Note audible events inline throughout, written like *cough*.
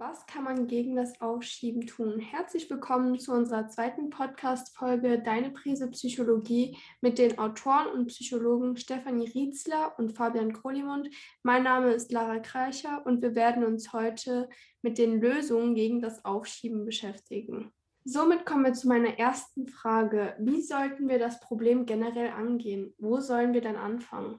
Was kann man gegen das Aufschieben tun? Herzlich willkommen zu unserer zweiten Podcast-Folge Deine Prise Psychologie mit den Autoren und Psychologen Stefanie Rietzler und Fabian Krolimund. Mein Name ist Lara Kreicher und wir werden uns heute mit den Lösungen gegen das Aufschieben beschäftigen. Somit kommen wir zu meiner ersten Frage. Wie sollten wir das Problem generell angehen? Wo sollen wir dann anfangen?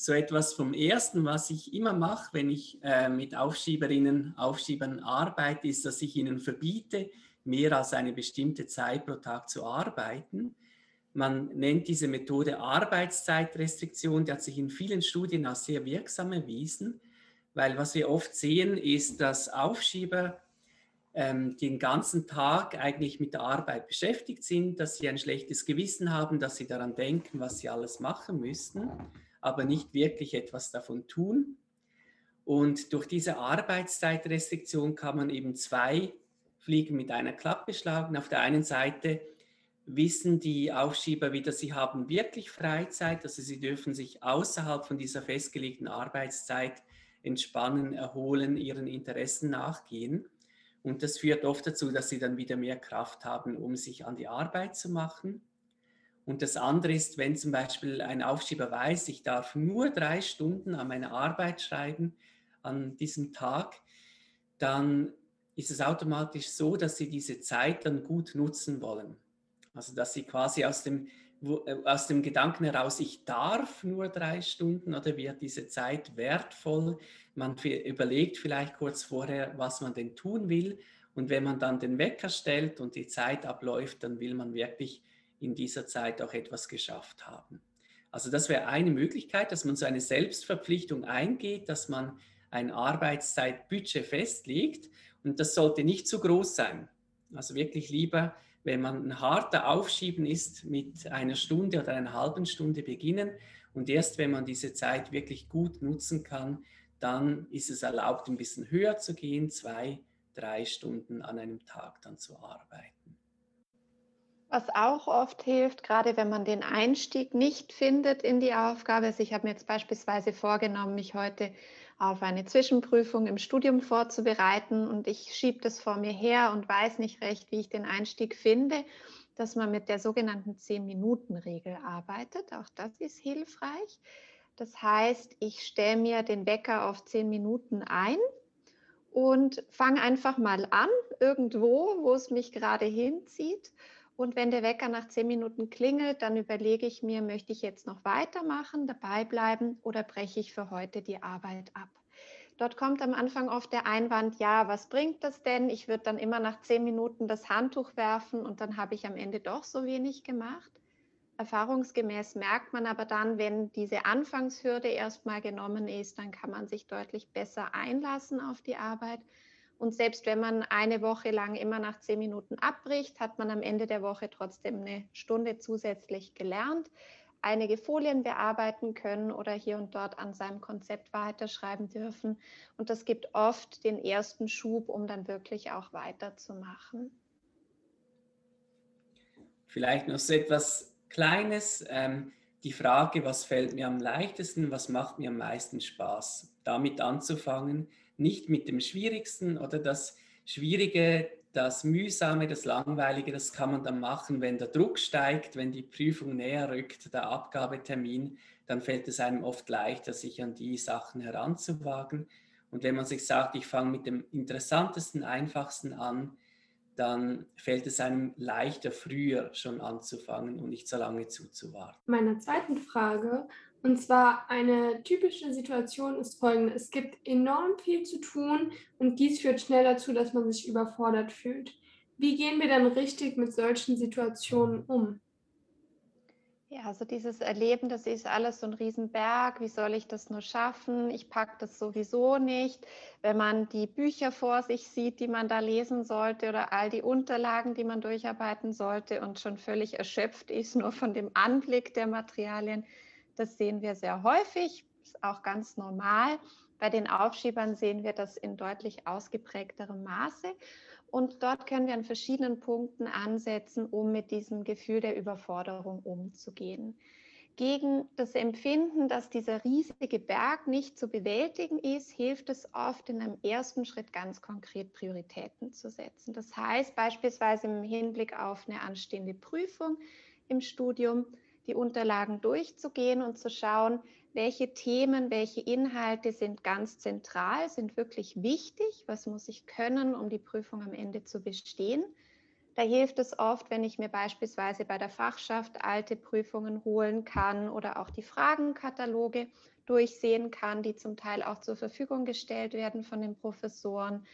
So etwas vom Ersten, was ich immer mache, wenn ich äh, mit Aufschieberinnen, Aufschiebern arbeite, ist, dass ich ihnen verbiete, mehr als eine bestimmte Zeit pro Tag zu arbeiten. Man nennt diese Methode Arbeitszeitrestriktion, die hat sich in vielen Studien als sehr wirksam erwiesen, weil was wir oft sehen, ist, dass Aufschieber ähm, den ganzen Tag eigentlich mit der Arbeit beschäftigt sind, dass sie ein schlechtes Gewissen haben, dass sie daran denken, was sie alles machen müssten aber nicht wirklich etwas davon tun. Und durch diese Arbeitszeitrestriktion kann man eben zwei Fliegen mit einer Klappe schlagen. Auf der einen Seite wissen die Aufschieber wieder, sie haben wirklich Freizeit, also sie dürfen sich außerhalb von dieser festgelegten Arbeitszeit entspannen, erholen, ihren Interessen nachgehen. Und das führt oft dazu, dass sie dann wieder mehr Kraft haben, um sich an die Arbeit zu machen. Und das andere ist, wenn zum Beispiel ein Aufschieber weiß, ich darf nur drei Stunden an meiner Arbeit schreiben an diesem Tag, dann ist es automatisch so, dass sie diese Zeit dann gut nutzen wollen. Also dass sie quasi aus dem, äh, aus dem Gedanken heraus, ich darf nur drei Stunden oder wird diese Zeit wertvoll. Man überlegt vielleicht kurz vorher, was man denn tun will. Und wenn man dann den Wecker stellt und die Zeit abläuft, dann will man wirklich in dieser Zeit auch etwas geschafft haben. Also das wäre eine Möglichkeit, dass man so eine Selbstverpflichtung eingeht, dass man ein Arbeitszeitbudget festlegt und das sollte nicht zu groß sein. Also wirklich lieber, wenn man ein harter Aufschieben ist, mit einer Stunde oder einer halben Stunde beginnen und erst wenn man diese Zeit wirklich gut nutzen kann, dann ist es erlaubt, ein bisschen höher zu gehen, zwei, drei Stunden an einem Tag dann zu arbeiten. Was auch oft hilft, gerade wenn man den Einstieg nicht findet in die Aufgabe, also ich habe mir jetzt beispielsweise vorgenommen, mich heute auf eine Zwischenprüfung im Studium vorzubereiten und ich schiebe das vor mir her und weiß nicht recht, wie ich den Einstieg finde, dass man mit der sogenannten 10-Minuten-Regel arbeitet. Auch das ist hilfreich. Das heißt, ich stelle mir den Wecker auf 10 Minuten ein und fange einfach mal an, irgendwo, wo es mich gerade hinzieht und wenn der Wecker nach zehn Minuten klingelt, dann überlege ich mir, möchte ich jetzt noch weitermachen, dabei bleiben oder breche ich für heute die Arbeit ab? Dort kommt am Anfang oft der Einwand, ja, was bringt das denn? Ich würde dann immer nach zehn Minuten das Handtuch werfen und dann habe ich am Ende doch so wenig gemacht. Erfahrungsgemäß merkt man aber dann, wenn diese Anfangshürde erstmal genommen ist, dann kann man sich deutlich besser einlassen auf die Arbeit und selbst wenn man eine Woche lang immer nach zehn Minuten abbricht, hat man am Ende der Woche trotzdem eine Stunde zusätzlich gelernt, einige Folien bearbeiten können oder hier und dort an seinem Konzept weiterschreiben dürfen. Und das gibt oft den ersten Schub, um dann wirklich auch weiterzumachen. Vielleicht noch so etwas Kleines. Ähm, die Frage, was fällt mir am leichtesten, was macht mir am meisten Spaß, damit anzufangen nicht mit dem Schwierigsten oder das Schwierige, das Mühsame, das Langweilige, das kann man dann machen, wenn der Druck steigt, wenn die Prüfung näher rückt, der Abgabetermin, dann fällt es einem oft leichter, sich an die Sachen heranzuwagen. Und wenn man sich sagt, ich fange mit dem interessantesten, einfachsten an, dann fällt es einem leichter, früher schon anzufangen und nicht so lange zuzuwarten. Meiner zweiten Frage, und zwar eine typische Situation ist folgende. Es gibt enorm viel zu tun und dies führt schnell dazu, dass man sich überfordert fühlt. Wie gehen wir dann richtig mit solchen Situationen um? Ja, also dieses Erleben, das ist alles so ein Riesenberg. Wie soll ich das nur schaffen? Ich packe das sowieso nicht. Wenn man die Bücher vor sich sieht, die man da lesen sollte oder all die Unterlagen, die man durcharbeiten sollte und schon völlig erschöpft ist, nur von dem Anblick der Materialien, das sehen wir sehr häufig, ist auch ganz normal. Bei den Aufschiebern sehen wir das in deutlich ausgeprägterem Maße. Und dort können wir an verschiedenen Punkten ansetzen, um mit diesem Gefühl der Überforderung umzugehen. gegen das Empfinden, dass dieser riesige Berg nicht zu bewältigen ist, hilft es oft in einem ersten Schritt ganz konkret Prioritäten zu setzen. Das heißt beispielsweise im Hinblick auf eine anstehende Prüfung im Studium die Unterlagen durchzugehen und zu schauen, welche Themen, welche Inhalte sind ganz zentral, sind wirklich wichtig, was muss ich können, um die Prüfung am Ende zu bestehen da hilft es oft, wenn ich mir beispielsweise bei der Fachschaft alte Prüfungen holen kann oder auch die Fragenkataloge durchsehen kann, die zum Teil auch zur Verfügung gestellt werden von den Professoren.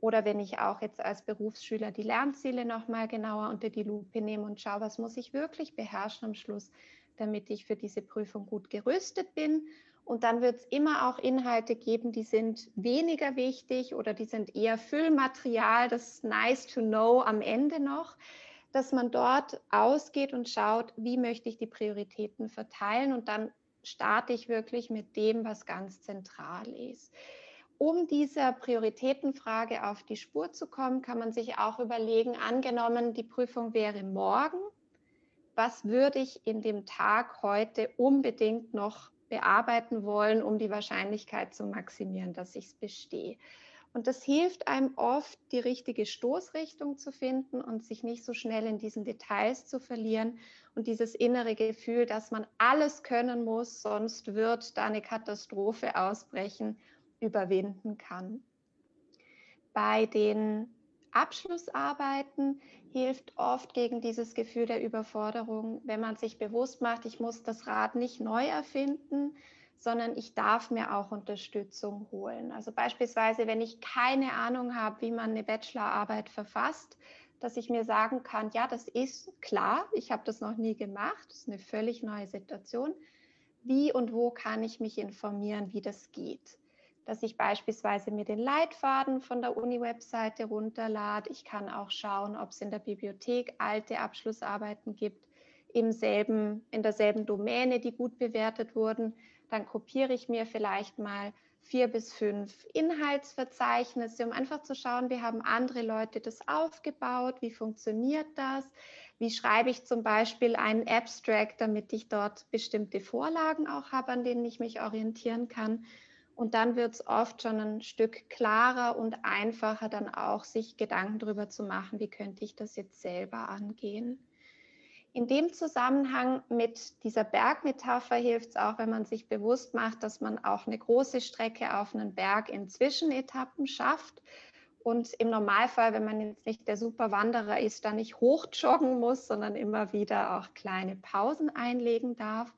Oder wenn ich auch jetzt als Berufsschüler die Lernziele nochmal genauer unter die Lupe nehme und schaue, was muss ich wirklich beherrschen am Schluss, damit ich für diese Prüfung gut gerüstet bin und dann wird es immer auch Inhalte geben, die sind weniger wichtig oder die sind eher Füllmaterial, das nice to know am Ende noch, dass man dort ausgeht und schaut, wie möchte ich die Prioritäten verteilen und dann starte ich wirklich mit dem, was ganz zentral ist. Um dieser Prioritätenfrage auf die Spur zu kommen, kann man sich auch überlegen, angenommen, die Prüfung wäre morgen, was würde ich in dem Tag heute unbedingt noch bearbeiten wollen, um die Wahrscheinlichkeit zu maximieren, dass ich es bestehe. Und das hilft einem oft, die richtige Stoßrichtung zu finden und sich nicht so schnell in diesen Details zu verlieren und dieses innere Gefühl, dass man alles können muss, sonst wird da eine Katastrophe ausbrechen, überwinden kann. Bei den Abschlussarbeiten hilft oft gegen dieses Gefühl der Überforderung, wenn man sich bewusst macht, ich muss das Rad nicht neu erfinden, sondern ich darf mir auch Unterstützung holen. Also beispielsweise, wenn ich keine Ahnung habe, wie man eine Bachelorarbeit verfasst, dass ich mir sagen kann, ja, das ist klar, ich habe das noch nie gemacht, das ist eine völlig neue Situation. Wie und wo kann ich mich informieren, wie das geht? Dass ich beispielsweise mir den Leitfaden von der Uni-Webseite runterlade. Ich kann auch schauen, ob es in der Bibliothek alte Abschlussarbeiten gibt, im selben, in derselben Domäne, die gut bewertet wurden. Dann kopiere ich mir vielleicht mal vier bis fünf Inhaltsverzeichnisse, um einfach zu schauen, wie haben andere Leute das aufgebaut, wie funktioniert das, wie schreibe ich zum Beispiel einen Abstract, damit ich dort bestimmte Vorlagen auch habe, an denen ich mich orientieren kann. Und dann wird es oft schon ein Stück klarer und einfacher, dann auch sich Gedanken darüber zu machen, wie könnte ich das jetzt selber angehen. In dem Zusammenhang mit dieser Bergmetapher hilft es auch, wenn man sich bewusst macht, dass man auch eine große Strecke auf einen Berg in Zwischenetappen schafft. Und im Normalfall, wenn man jetzt nicht der Superwanderer ist, dann nicht hochjoggen muss, sondern immer wieder auch kleine Pausen einlegen darf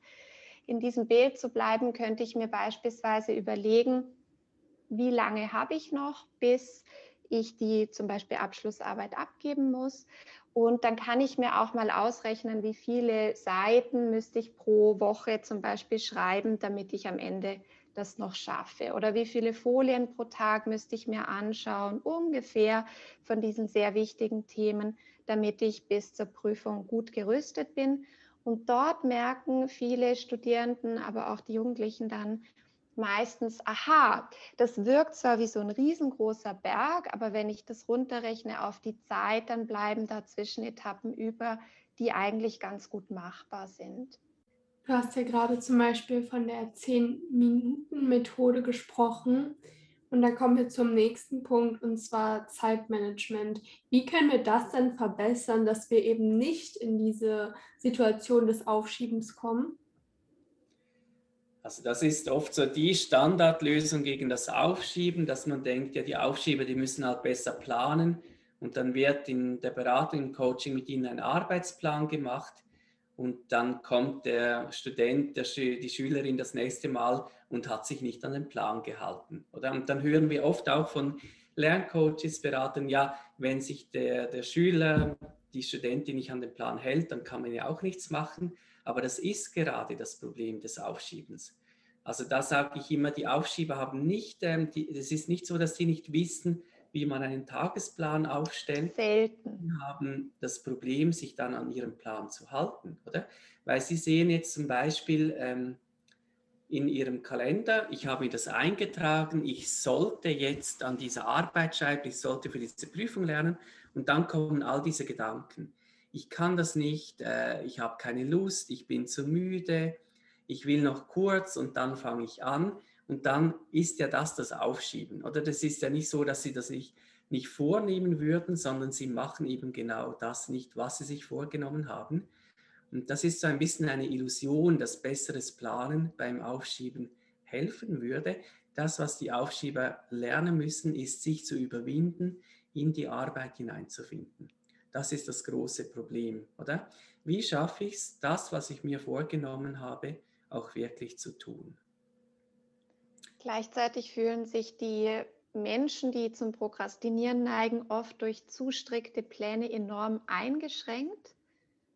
in diesem Bild zu bleiben, könnte ich mir beispielsweise überlegen, wie lange habe ich noch, bis ich die zum Beispiel Abschlussarbeit abgeben muss. Und dann kann ich mir auch mal ausrechnen, wie viele Seiten müsste ich pro Woche zum Beispiel schreiben, damit ich am Ende das noch schaffe. Oder wie viele Folien pro Tag müsste ich mir anschauen, ungefähr von diesen sehr wichtigen Themen, damit ich bis zur Prüfung gut gerüstet bin. Und dort merken viele Studierenden, aber auch die Jugendlichen dann meistens, aha, das wirkt zwar wie so ein riesengroßer Berg, aber wenn ich das runterrechne auf die Zeit, dann bleiben da Zwischenetappen über, die eigentlich ganz gut machbar sind. Du hast ja gerade zum Beispiel von der 10-Minuten-Methode gesprochen. Und dann kommen wir zum nächsten Punkt und zwar Zeitmanagement. Wie können wir das denn verbessern, dass wir eben nicht in diese Situation des Aufschiebens kommen? Also das ist oft so die Standardlösung gegen das Aufschieben, dass man denkt, ja, die Aufschieber, die müssen halt besser planen und dann wird in der Beratung, im Coaching mit ihnen ein Arbeitsplan gemacht und dann kommt der Student, der, die Schülerin das nächste Mal und hat sich nicht an den Plan gehalten. Oder? Und dann hören wir oft auch von Lerncoaches, Beratern, ja, wenn sich der, der Schüler, die Studentin nicht an den Plan hält, dann kann man ja auch nichts machen. Aber das ist gerade das Problem des Aufschiebens. Also da sage ich immer, die Aufschieber haben nicht, ähm, es ist nicht so, dass sie nicht wissen, wie man einen Tagesplan aufstellt, Selten. haben das Problem, sich dann an ihren Plan zu halten, oder? Weil sie sehen jetzt zum Beispiel ähm, in ihrem Kalender, ich habe mir das eingetragen, ich sollte jetzt an dieser Arbeit schreiben, ich sollte für diese Prüfung lernen und dann kommen all diese Gedanken. Ich kann das nicht, äh, ich habe keine Lust, ich bin zu müde, ich will noch kurz und dann fange ich an. Und dann ist ja das das Aufschieben. Oder das ist ja nicht so, dass sie das nicht, nicht vornehmen würden, sondern sie machen eben genau das nicht, was sie sich vorgenommen haben. Und das ist so ein bisschen eine Illusion, dass besseres Planen beim Aufschieben helfen würde. Das, was die Aufschieber lernen müssen, ist, sich zu überwinden, in die Arbeit hineinzufinden. Das ist das große Problem, oder? Wie schaffe ich es, das, was ich mir vorgenommen habe, auch wirklich zu tun. Gleichzeitig fühlen sich die Menschen, die zum Prokrastinieren neigen, oft durch zu strikte Pläne enorm eingeschränkt.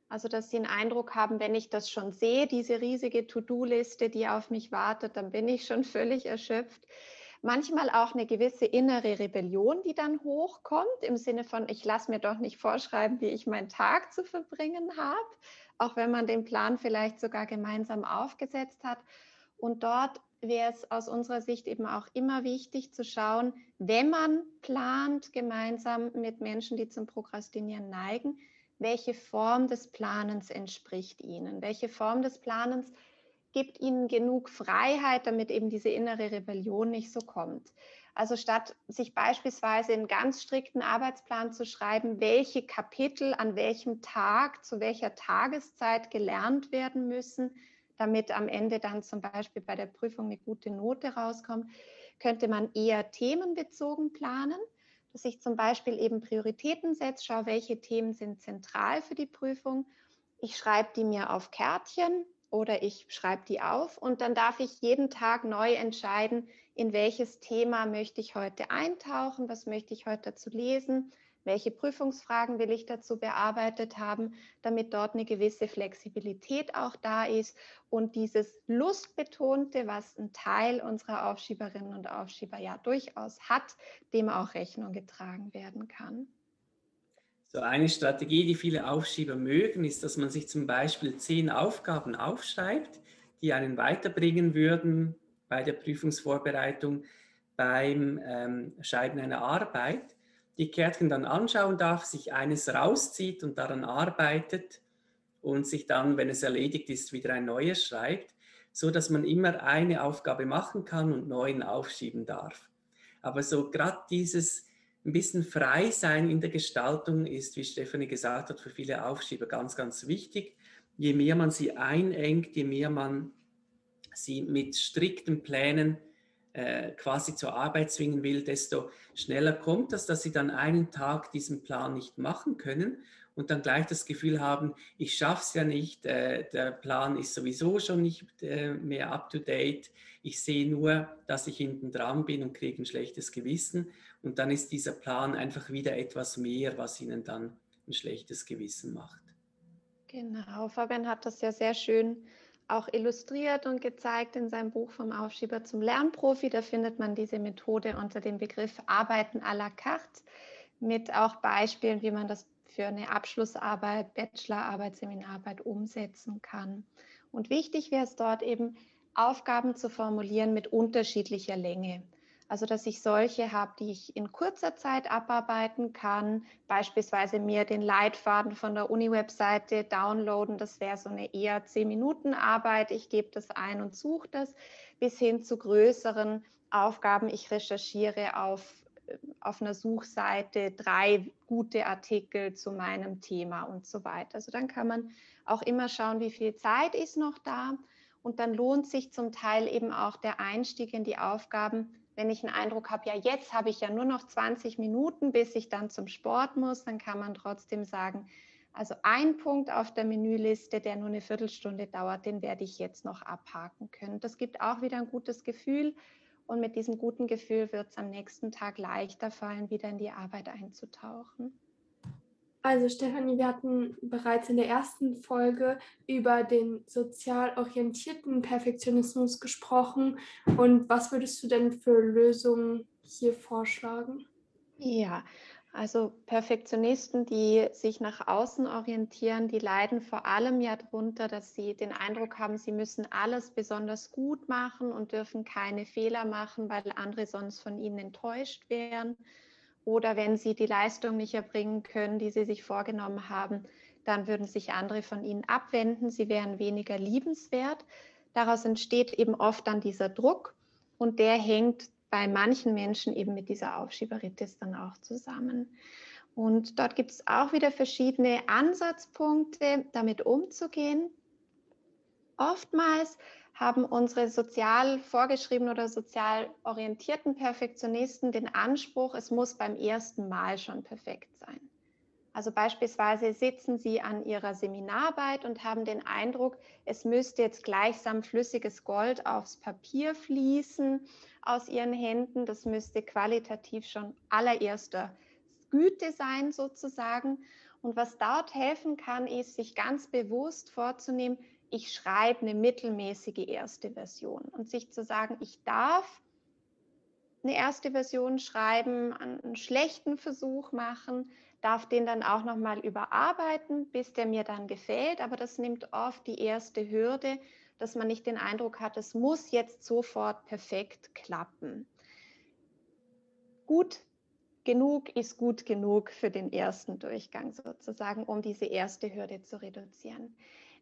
Also, dass sie den Eindruck haben, wenn ich das schon sehe, diese riesige To-Do-Liste, die auf mich wartet, dann bin ich schon *laughs* völlig erschöpft. Manchmal auch eine gewisse innere Rebellion, die dann hochkommt, im Sinne von, ich lasse mir doch nicht vorschreiben, wie ich meinen Tag zu verbringen habe auch wenn man den Plan vielleicht sogar gemeinsam aufgesetzt hat. Und dort wäre es aus unserer Sicht eben auch immer wichtig zu schauen, wenn man plant gemeinsam mit Menschen, die zum Prokrastinieren neigen, welche Form des Planens entspricht ihnen, welche Form des Planens gibt ihnen genug Freiheit, damit eben diese innere Rebellion nicht so kommt. Also statt sich beispielsweise einen ganz strikten Arbeitsplan zu schreiben, welche Kapitel an welchem Tag, zu welcher Tageszeit gelernt werden müssen, damit am Ende dann zum Beispiel bei der Prüfung eine gute Note rauskommt, könnte man eher themenbezogen planen, dass ich zum Beispiel eben Prioritäten setze, schaue, welche Themen sind zentral für die Prüfung. Ich schreibe die mir auf Kärtchen oder ich schreibe die auf und dann darf ich jeden Tag neu entscheiden, in welches Thema möchte ich heute eintauchen, was möchte ich heute dazu lesen, welche Prüfungsfragen will ich dazu bearbeitet haben, damit dort eine gewisse Flexibilität auch da ist und dieses Lustbetonte, was ein Teil unserer Aufschieberinnen und Aufschieber ja durchaus hat, dem auch Rechnung getragen werden kann. So eine Strategie, die viele Aufschieber mögen, ist, dass man sich zum Beispiel zehn Aufgaben aufschreibt, die einen weiterbringen würden bei der Prüfungsvorbereitung, beim ähm, Schreiben einer Arbeit, die Kärtchen dann anschauen darf, sich eines rauszieht und daran arbeitet und sich dann, wenn es erledigt ist, wieder ein neues schreibt, so dass man immer eine Aufgabe machen kann und neuen aufschieben darf. Aber so gerade dieses ein bisschen frei sein in der Gestaltung ist, wie Stefanie gesagt hat, für viele Aufschieber ganz, ganz wichtig. Je mehr man sie einengt, je mehr man sie mit strikten Plänen äh, quasi zur Arbeit zwingen will, desto schneller kommt das, dass sie dann einen Tag diesen Plan nicht machen können und dann gleich das Gefühl haben, ich schaffe es ja nicht, äh, der Plan ist sowieso schon nicht äh, mehr up-to-date, ich sehe nur, dass ich hinten dran bin und kriege ein schlechtes Gewissen. Und dann ist dieser Plan einfach wieder etwas mehr, was ihnen dann ein schlechtes Gewissen macht. Genau, Fabian hat das ja sehr schön auch illustriert und gezeigt in seinem Buch vom Aufschieber zum Lernprofi. Da findet man diese Methode unter dem Begriff Arbeiten à la carte mit auch Beispielen, wie man das für eine Abschlussarbeit, Bachelorarbeit, Seminararbeit umsetzen kann. Und wichtig wäre es dort eben, Aufgaben zu formulieren mit unterschiedlicher Länge. Also dass ich solche habe, die ich in kurzer Zeit abarbeiten kann, beispielsweise mir den Leitfaden von der Uni-Webseite downloaden, das wäre so eine eher 10-Minuten-Arbeit, ich gebe das ein und suche das, bis hin zu größeren Aufgaben, ich recherchiere auf, auf einer Suchseite drei gute Artikel zu meinem Thema und so weiter. Also dann kann man auch immer schauen, wie viel Zeit ist noch da. Und dann lohnt sich zum Teil eben auch der Einstieg in die Aufgaben, wenn ich einen Eindruck habe, ja, jetzt habe ich ja nur noch 20 Minuten, bis ich dann zum Sport muss, dann kann man trotzdem sagen, also ein Punkt auf der Menüliste, der nur eine Viertelstunde dauert, den werde ich jetzt noch abhaken können. Das gibt auch wieder ein gutes Gefühl und mit diesem guten Gefühl wird es am nächsten Tag leichter fallen, wieder in die Arbeit einzutauchen. Also Stefanie, wir hatten bereits in der ersten Folge über den sozial orientierten Perfektionismus gesprochen. Und was würdest du denn für Lösungen hier vorschlagen? Ja, also Perfektionisten, die sich nach außen orientieren, die leiden vor allem ja darunter, dass sie den Eindruck haben, sie müssen alles besonders gut machen und dürfen keine Fehler machen, weil andere sonst von ihnen enttäuscht wären. Oder wenn sie die Leistung nicht erbringen können, die sie sich vorgenommen haben, dann würden sich andere von ihnen abwenden. Sie wären weniger liebenswert. Daraus entsteht eben oft dann dieser Druck und der hängt bei manchen Menschen eben mit dieser Aufschieberitis dann auch zusammen. Und dort gibt es auch wieder verschiedene Ansatzpunkte, damit umzugehen. Oftmals haben unsere sozial vorgeschriebenen oder sozial orientierten Perfektionisten den Anspruch, es muss beim ersten Mal schon perfekt sein. Also beispielsweise sitzen Sie an Ihrer Seminararbeit und haben den Eindruck, es müsste jetzt gleichsam flüssiges Gold aufs Papier fließen aus Ihren Händen. Das müsste qualitativ schon allererster Güte sein sozusagen. Und was dort helfen kann, ist, sich ganz bewusst vorzunehmen, ich schreibe eine mittelmäßige erste Version und sich zu sagen, ich darf eine erste Version schreiben, einen schlechten Versuch machen, darf den dann auch noch mal überarbeiten, bis der mir dann gefällt. Aber das nimmt oft die erste Hürde, dass man nicht den Eindruck hat, es muss jetzt sofort perfekt klappen. Gut genug ist gut genug für den ersten Durchgang sozusagen, um diese erste Hürde zu reduzieren.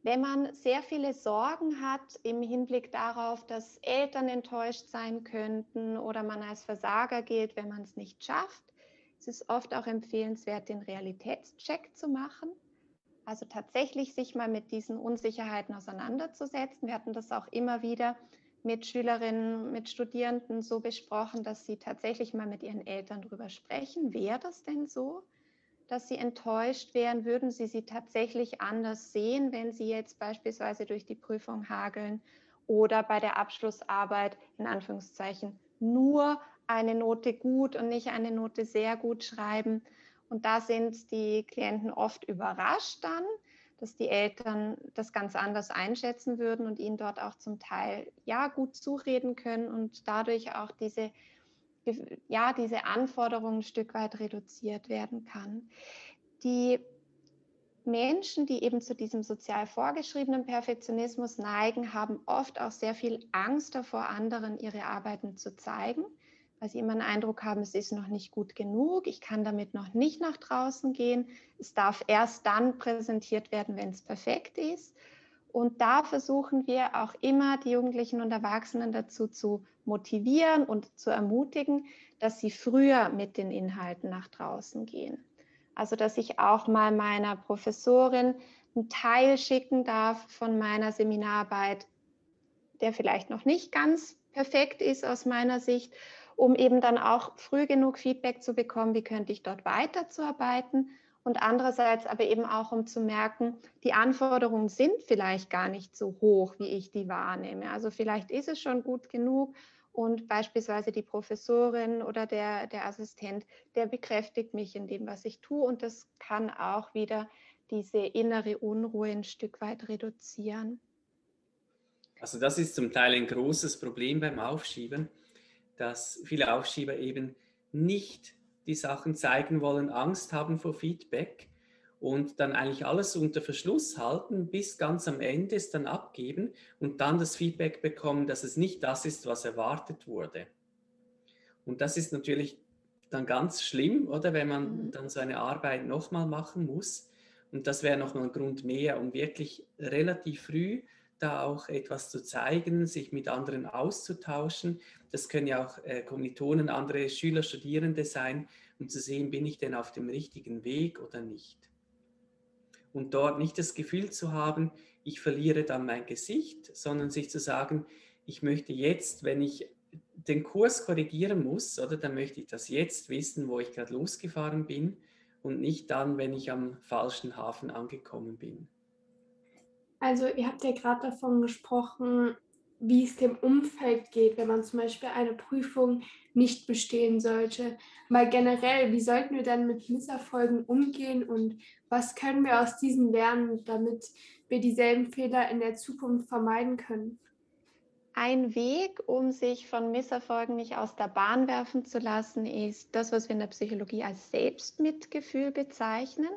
Wenn man sehr viele Sorgen hat im Hinblick darauf, dass Eltern enttäuscht sein könnten oder man als Versager gilt, wenn man es nicht schafft, ist es oft auch empfehlenswert, den Realitätscheck zu machen. Also tatsächlich sich mal mit diesen Unsicherheiten auseinanderzusetzen. Wir hatten das auch immer wieder mit Schülerinnen, mit Studierenden so besprochen, dass sie tatsächlich mal mit ihren Eltern darüber sprechen. Wäre das denn so? Dass sie enttäuscht wären, würden sie sie tatsächlich anders sehen, wenn sie jetzt beispielsweise durch die Prüfung hageln oder bei der Abschlussarbeit in Anführungszeichen nur eine Note gut und nicht eine Note sehr gut schreiben. Und da sind die Klienten oft überrascht dann, dass die Eltern das ganz anders einschätzen würden und ihnen dort auch zum Teil ja gut zureden können und dadurch auch diese ja, diese Anforderungen ein Stück weit reduziert werden kann. Die Menschen, die eben zu diesem sozial vorgeschriebenen Perfektionismus neigen, haben oft auch sehr viel Angst davor, anderen ihre Arbeiten zu zeigen, weil sie immer den Eindruck haben, es ist noch nicht gut genug, ich kann damit noch nicht nach draußen gehen, es darf erst dann präsentiert werden, wenn es perfekt ist. Und da versuchen wir auch immer, die Jugendlichen und Erwachsenen dazu zu motivieren und zu ermutigen, dass sie früher mit den Inhalten nach draußen gehen. Also dass ich auch mal meiner Professorin einen Teil schicken darf von meiner Seminararbeit, der vielleicht noch nicht ganz perfekt ist aus meiner Sicht, um eben dann auch früh genug Feedback zu bekommen, wie könnte ich dort weiterzuarbeiten und andererseits aber eben auch, um zu merken, die Anforderungen sind vielleicht gar nicht so hoch, wie ich die wahrnehme. Also vielleicht ist es schon gut genug und beispielsweise die Professorin oder der, der Assistent, der bekräftigt mich in dem, was ich tue und das kann auch wieder diese innere Unruhe ein Stück weit reduzieren. Also das ist zum Teil ein großes Problem beim Aufschieben, dass viele Aufschieber eben nicht die Sachen zeigen wollen, Angst haben vor Feedback und dann eigentlich alles unter Verschluss halten, bis ganz am Ende es dann abgeben und dann das Feedback bekommen, dass es nicht das ist, was erwartet wurde. Und das ist natürlich dann ganz schlimm, oder wenn man mhm. dann so eine Arbeit nochmal machen muss. Und das wäre nochmal ein Grund mehr, um wirklich relativ früh da auch etwas zu zeigen, sich mit anderen auszutauschen. Das können ja auch äh, Kommilitonen, andere Schüler, Studierende sein, um zu sehen, bin ich denn auf dem richtigen Weg oder nicht. Und dort nicht das Gefühl zu haben, ich verliere dann mein Gesicht, sondern sich zu sagen, ich möchte jetzt, wenn ich den Kurs korrigieren muss, oder dann möchte ich das jetzt wissen, wo ich gerade losgefahren bin und nicht dann, wenn ich am falschen Hafen angekommen bin. Also ihr habt ja gerade davon gesprochen, wie es dem Umfeld geht, wenn man zum Beispiel eine Prüfung nicht bestehen sollte. Mal generell, wie sollten wir dann mit Misserfolgen umgehen und was können wir aus diesen lernen, damit wir dieselben Fehler in der Zukunft vermeiden können? Ein Weg, um sich von Misserfolgen nicht aus der Bahn werfen zu lassen, ist das, was wir in der Psychologie als Selbstmitgefühl bezeichnen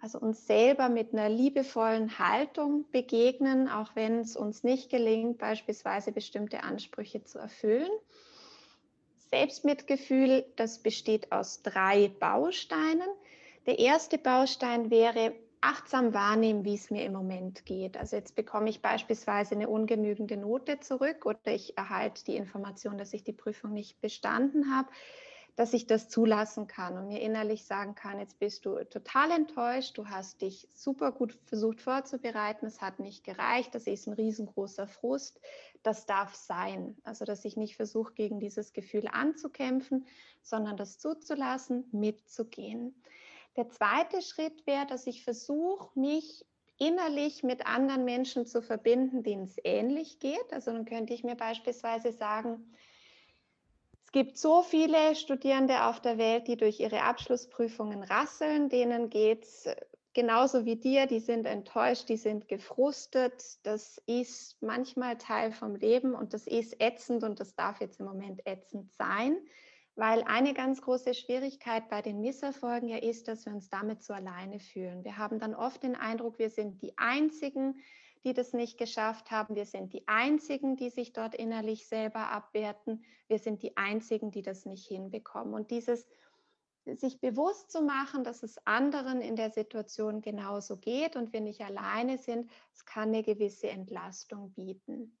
also uns selber mit einer liebevollen Haltung begegnen, auch wenn es uns nicht gelingt, beispielsweise bestimmte Ansprüche zu erfüllen. Selbstmitgefühl, das besteht aus drei Bausteinen. Der erste Baustein wäre achtsam wahrnehmen, wie es mir im Moment geht. Also jetzt bekomme ich beispielsweise eine ungenügende Note zurück oder ich erhalte die Information, dass ich die Prüfung nicht bestanden habe dass ich das zulassen kann und mir innerlich sagen kann, jetzt bist du total enttäuscht, du hast dich super gut versucht vorzubereiten, es hat nicht gereicht, das ist ein riesengroßer Frust, das darf sein. Also dass ich nicht versuche, gegen dieses Gefühl anzukämpfen, sondern das zuzulassen, mitzugehen. Der zweite Schritt wäre, dass ich versuche, mich innerlich mit anderen Menschen zu verbinden, denen es ähnlich geht. Also dann könnte ich mir beispielsweise sagen, gibt so viele Studierende auf der Welt, die durch ihre Abschlussprüfungen rasseln. Denen geht es genauso wie dir. Die sind enttäuscht, die sind gefrustet. Das ist manchmal Teil vom Leben und das ist ätzend und das darf jetzt im Moment ätzend sein. Weil eine ganz große Schwierigkeit bei den Misserfolgen ja ist, dass wir uns damit so alleine fühlen. Wir haben dann oft den Eindruck, wir sind die Einzigen, das nicht geschafft haben. Wir sind die Einzigen, die sich dort innerlich selber abwerten. Wir sind die Einzigen, die das nicht hinbekommen. Und dieses sich bewusst zu machen, dass es anderen in der Situation genauso geht und wir nicht alleine sind, es kann eine gewisse Entlastung bieten.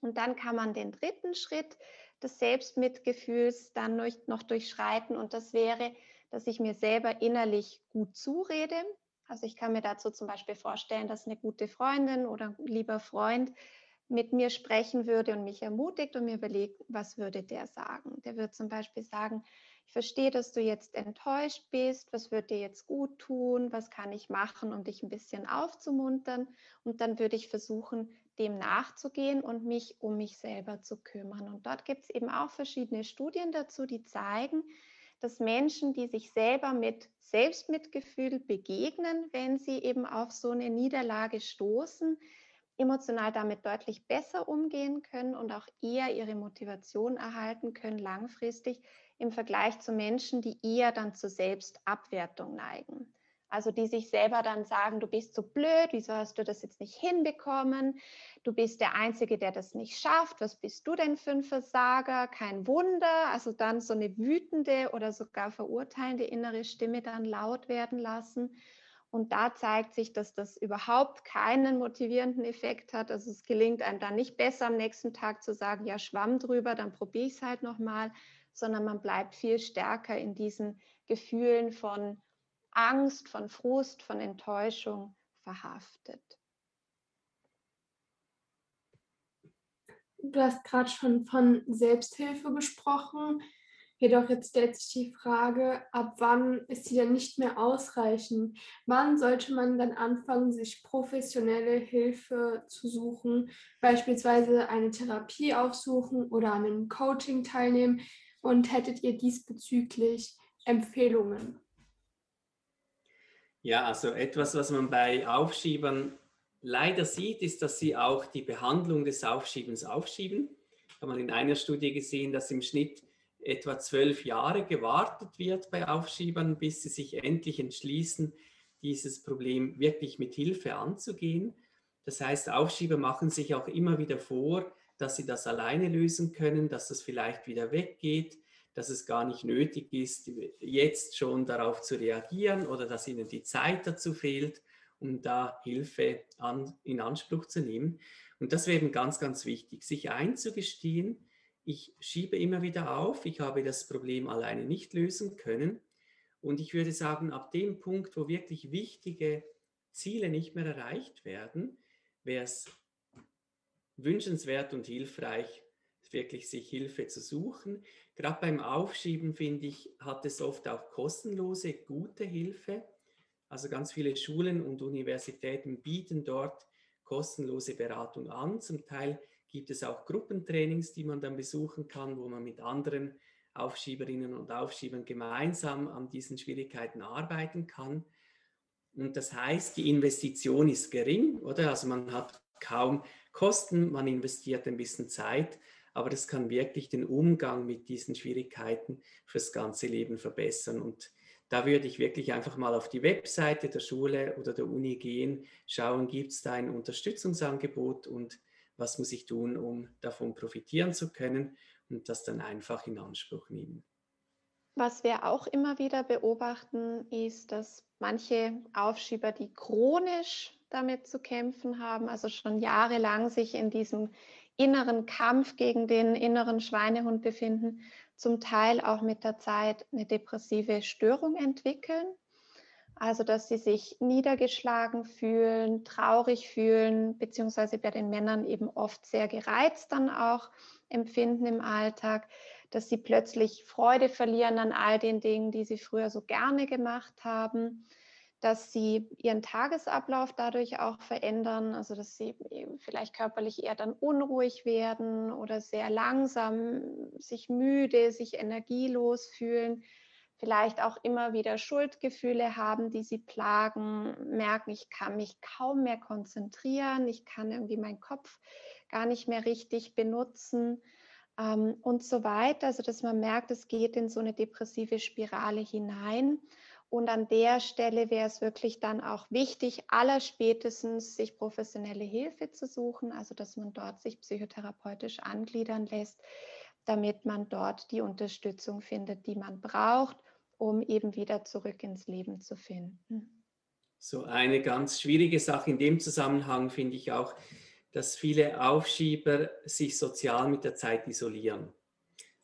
Und dann kann man den dritten Schritt des Selbstmitgefühls dann noch durchschreiten und das wäre, dass ich mir selber innerlich gut zurede, also ich kann mir dazu zum Beispiel vorstellen, dass eine gute Freundin oder ein lieber Freund mit mir sprechen würde und mich ermutigt und mir überlegt, was würde der sagen? Der würde zum Beispiel sagen, ich verstehe, dass du jetzt enttäuscht bist, was wird dir jetzt gut tun, was kann ich machen, um dich ein bisschen aufzumuntern? Und dann würde ich versuchen, dem nachzugehen und mich um mich selber zu kümmern. Und dort gibt es eben auch verschiedene Studien dazu, die zeigen, dass Menschen, die sich selber mit Selbstmitgefühl begegnen, wenn sie eben auf so eine Niederlage stoßen, emotional damit deutlich besser umgehen können und auch eher ihre Motivation erhalten können langfristig im Vergleich zu Menschen, die eher dann zur Selbstabwertung neigen. Also die sich selber dann sagen, du bist so blöd, wieso hast du das jetzt nicht hinbekommen? Du bist der Einzige, der das nicht schafft. Was bist du denn für ein Versager? Kein Wunder. Also dann so eine wütende oder sogar verurteilende innere Stimme dann laut werden lassen. Und da zeigt sich, dass das überhaupt keinen motivierenden Effekt hat. Also es gelingt einem dann nicht besser am nächsten Tag zu sagen, ja, schwamm drüber, dann probiere ich es halt nochmal, sondern man bleibt viel stärker in diesen Gefühlen von Angst, von Frust, von Enttäuschung verhaftet. Du hast gerade schon von Selbsthilfe gesprochen. Jedoch jetzt stellt sich die Frage, ab wann ist sie denn nicht mehr ausreichend? Wann sollte man dann anfangen, sich professionelle Hilfe zu suchen, beispielsweise eine Therapie aufsuchen oder an einem Coaching teilnehmen? Und hättet ihr diesbezüglich Empfehlungen? Ja, also etwas, was man bei Aufschiebern leider sieht, ist, dass sie auch die Behandlung des Aufschiebens aufschieben. Da hat man in einer Studie gesehen, dass im Schnitt etwa zwölf Jahre gewartet wird bei Aufschiebern, bis sie sich endlich entschließen, dieses Problem wirklich mit Hilfe anzugehen. Das heißt, Aufschieber machen sich auch immer wieder vor, dass sie das alleine lösen können, dass das vielleicht wieder weggeht, dass es gar nicht nötig ist, jetzt schon darauf zu reagieren oder dass ihnen die Zeit dazu fehlt, um da Hilfe an, in Anspruch zu nehmen. Und das wäre eben ganz, ganz wichtig, sich einzugestehen, ich schiebe immer wieder auf, ich habe das Problem alleine nicht lösen können. Und ich würde sagen, ab dem Punkt, wo wirklich wichtige Ziele nicht mehr erreicht werden, wäre es wünschenswert und hilfreich, wirklich sich Hilfe zu suchen. Gerade beim Aufschieben, finde ich, hat es oft auch kostenlose, gute Hilfe. Also ganz viele Schulen und Universitäten bieten dort kostenlose Beratung an. Zum Teil gibt es auch Gruppentrainings, die man dann besuchen kann, wo man mit anderen Aufschieberinnen und Aufschiebern gemeinsam an diesen Schwierigkeiten arbeiten kann. Und das heißt, die Investition ist gering, oder? Also man hat kaum Kosten, man investiert ein bisschen Zeit, aber das kann wirklich den Umgang mit diesen Schwierigkeiten fürs ganze Leben verbessern. Und da würde ich wirklich einfach mal auf die Webseite der Schule oder der Uni gehen, schauen, gibt es da ein Unterstützungsangebot und was muss ich tun, um davon profitieren zu können und das dann einfach in Anspruch nehmen. Was wir auch immer wieder beobachten, ist, dass manche Aufschieber, die chronisch damit zu kämpfen haben, also schon jahrelang sich in diesem inneren Kampf gegen den inneren Schweinehund befinden, zum Teil auch mit der Zeit eine depressive Störung entwickeln. Also, dass sie sich niedergeschlagen fühlen, traurig fühlen, beziehungsweise bei den Männern eben oft sehr gereizt dann auch empfinden im Alltag, dass sie plötzlich Freude verlieren an all den Dingen, die sie früher so gerne gemacht haben dass sie ihren Tagesablauf dadurch auch verändern, also dass sie vielleicht körperlich eher dann unruhig werden oder sehr langsam sich müde, sich energielos fühlen, vielleicht auch immer wieder Schuldgefühle haben, die sie plagen, merken, ich kann mich kaum mehr konzentrieren, ich kann irgendwie meinen Kopf gar nicht mehr richtig benutzen ähm, und so weiter. Also dass man merkt, es geht in so eine depressive Spirale hinein. Und an der Stelle wäre es wirklich dann auch wichtig, allerspätestens sich professionelle Hilfe zu suchen, also dass man dort sich psychotherapeutisch angliedern lässt, damit man dort die Unterstützung findet, die man braucht, um eben wieder zurück ins Leben zu finden. So eine ganz schwierige Sache in dem Zusammenhang finde ich auch, dass viele Aufschieber sich sozial mit der Zeit isolieren.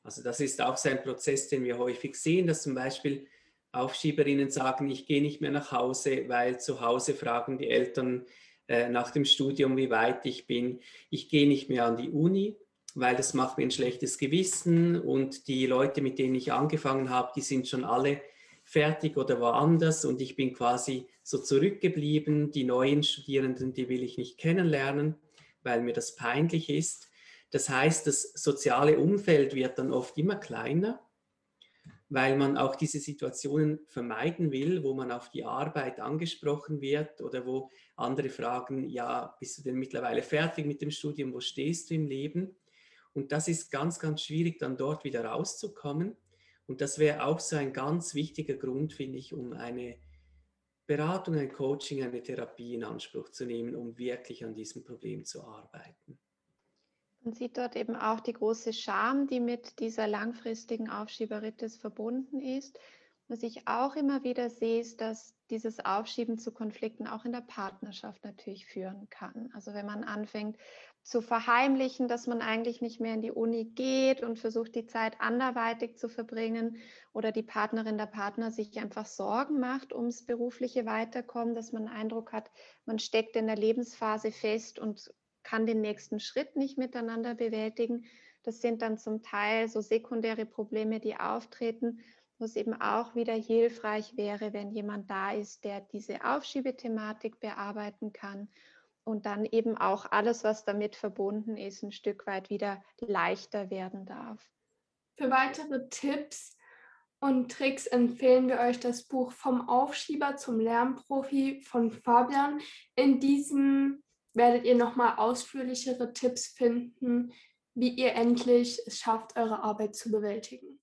Also das ist auch so ein Prozess, den wir häufig sehen, dass zum Beispiel Aufschieberinnen sagen, ich gehe nicht mehr nach Hause, weil zu Hause fragen die Eltern äh, nach dem Studium, wie weit ich bin. Ich gehe nicht mehr an die Uni, weil das macht mir ein schlechtes Gewissen und die Leute, mit denen ich angefangen habe, die sind schon alle fertig oder woanders und ich bin quasi so zurückgeblieben. Die neuen Studierenden, die will ich nicht kennenlernen, weil mir das peinlich ist. Das heißt, das soziale Umfeld wird dann oft immer kleiner weil man auch diese Situationen vermeiden will, wo man auf die Arbeit angesprochen wird oder wo andere fragen, ja, bist du denn mittlerweile fertig mit dem Studium, wo stehst du im Leben? Und das ist ganz, ganz schwierig, dann dort wieder rauszukommen. Und das wäre auch so ein ganz wichtiger Grund, finde ich, um eine Beratung, ein Coaching, eine Therapie in Anspruch zu nehmen, um wirklich an diesem Problem zu arbeiten. Man sieht dort eben auch die große Scham, die mit dieser langfristigen Aufschieberitis verbunden ist. Was ich auch immer wieder sehe, ist, dass dieses Aufschieben zu Konflikten auch in der Partnerschaft natürlich führen kann. Also wenn man anfängt zu verheimlichen, dass man eigentlich nicht mehr in die Uni geht und versucht, die Zeit anderweitig zu verbringen oder die Partnerin, der Partner sich einfach Sorgen macht ums berufliche Weiterkommen, dass man den Eindruck hat, man steckt in der Lebensphase fest und kann den nächsten Schritt nicht miteinander bewältigen. Das sind dann zum Teil so sekundäre Probleme, die auftreten, wo es eben auch wieder hilfreich wäre, wenn jemand da ist, der diese Aufschiebethematik bearbeiten kann und dann eben auch alles, was damit verbunden ist, ein Stück weit wieder leichter werden darf. Für weitere Tipps und Tricks empfehlen wir euch das Buch Vom Aufschieber zum Lernprofi von Fabian. In diesem werdet ihr nochmal ausführlichere Tipps finden, wie ihr endlich es schafft, eure Arbeit zu bewältigen.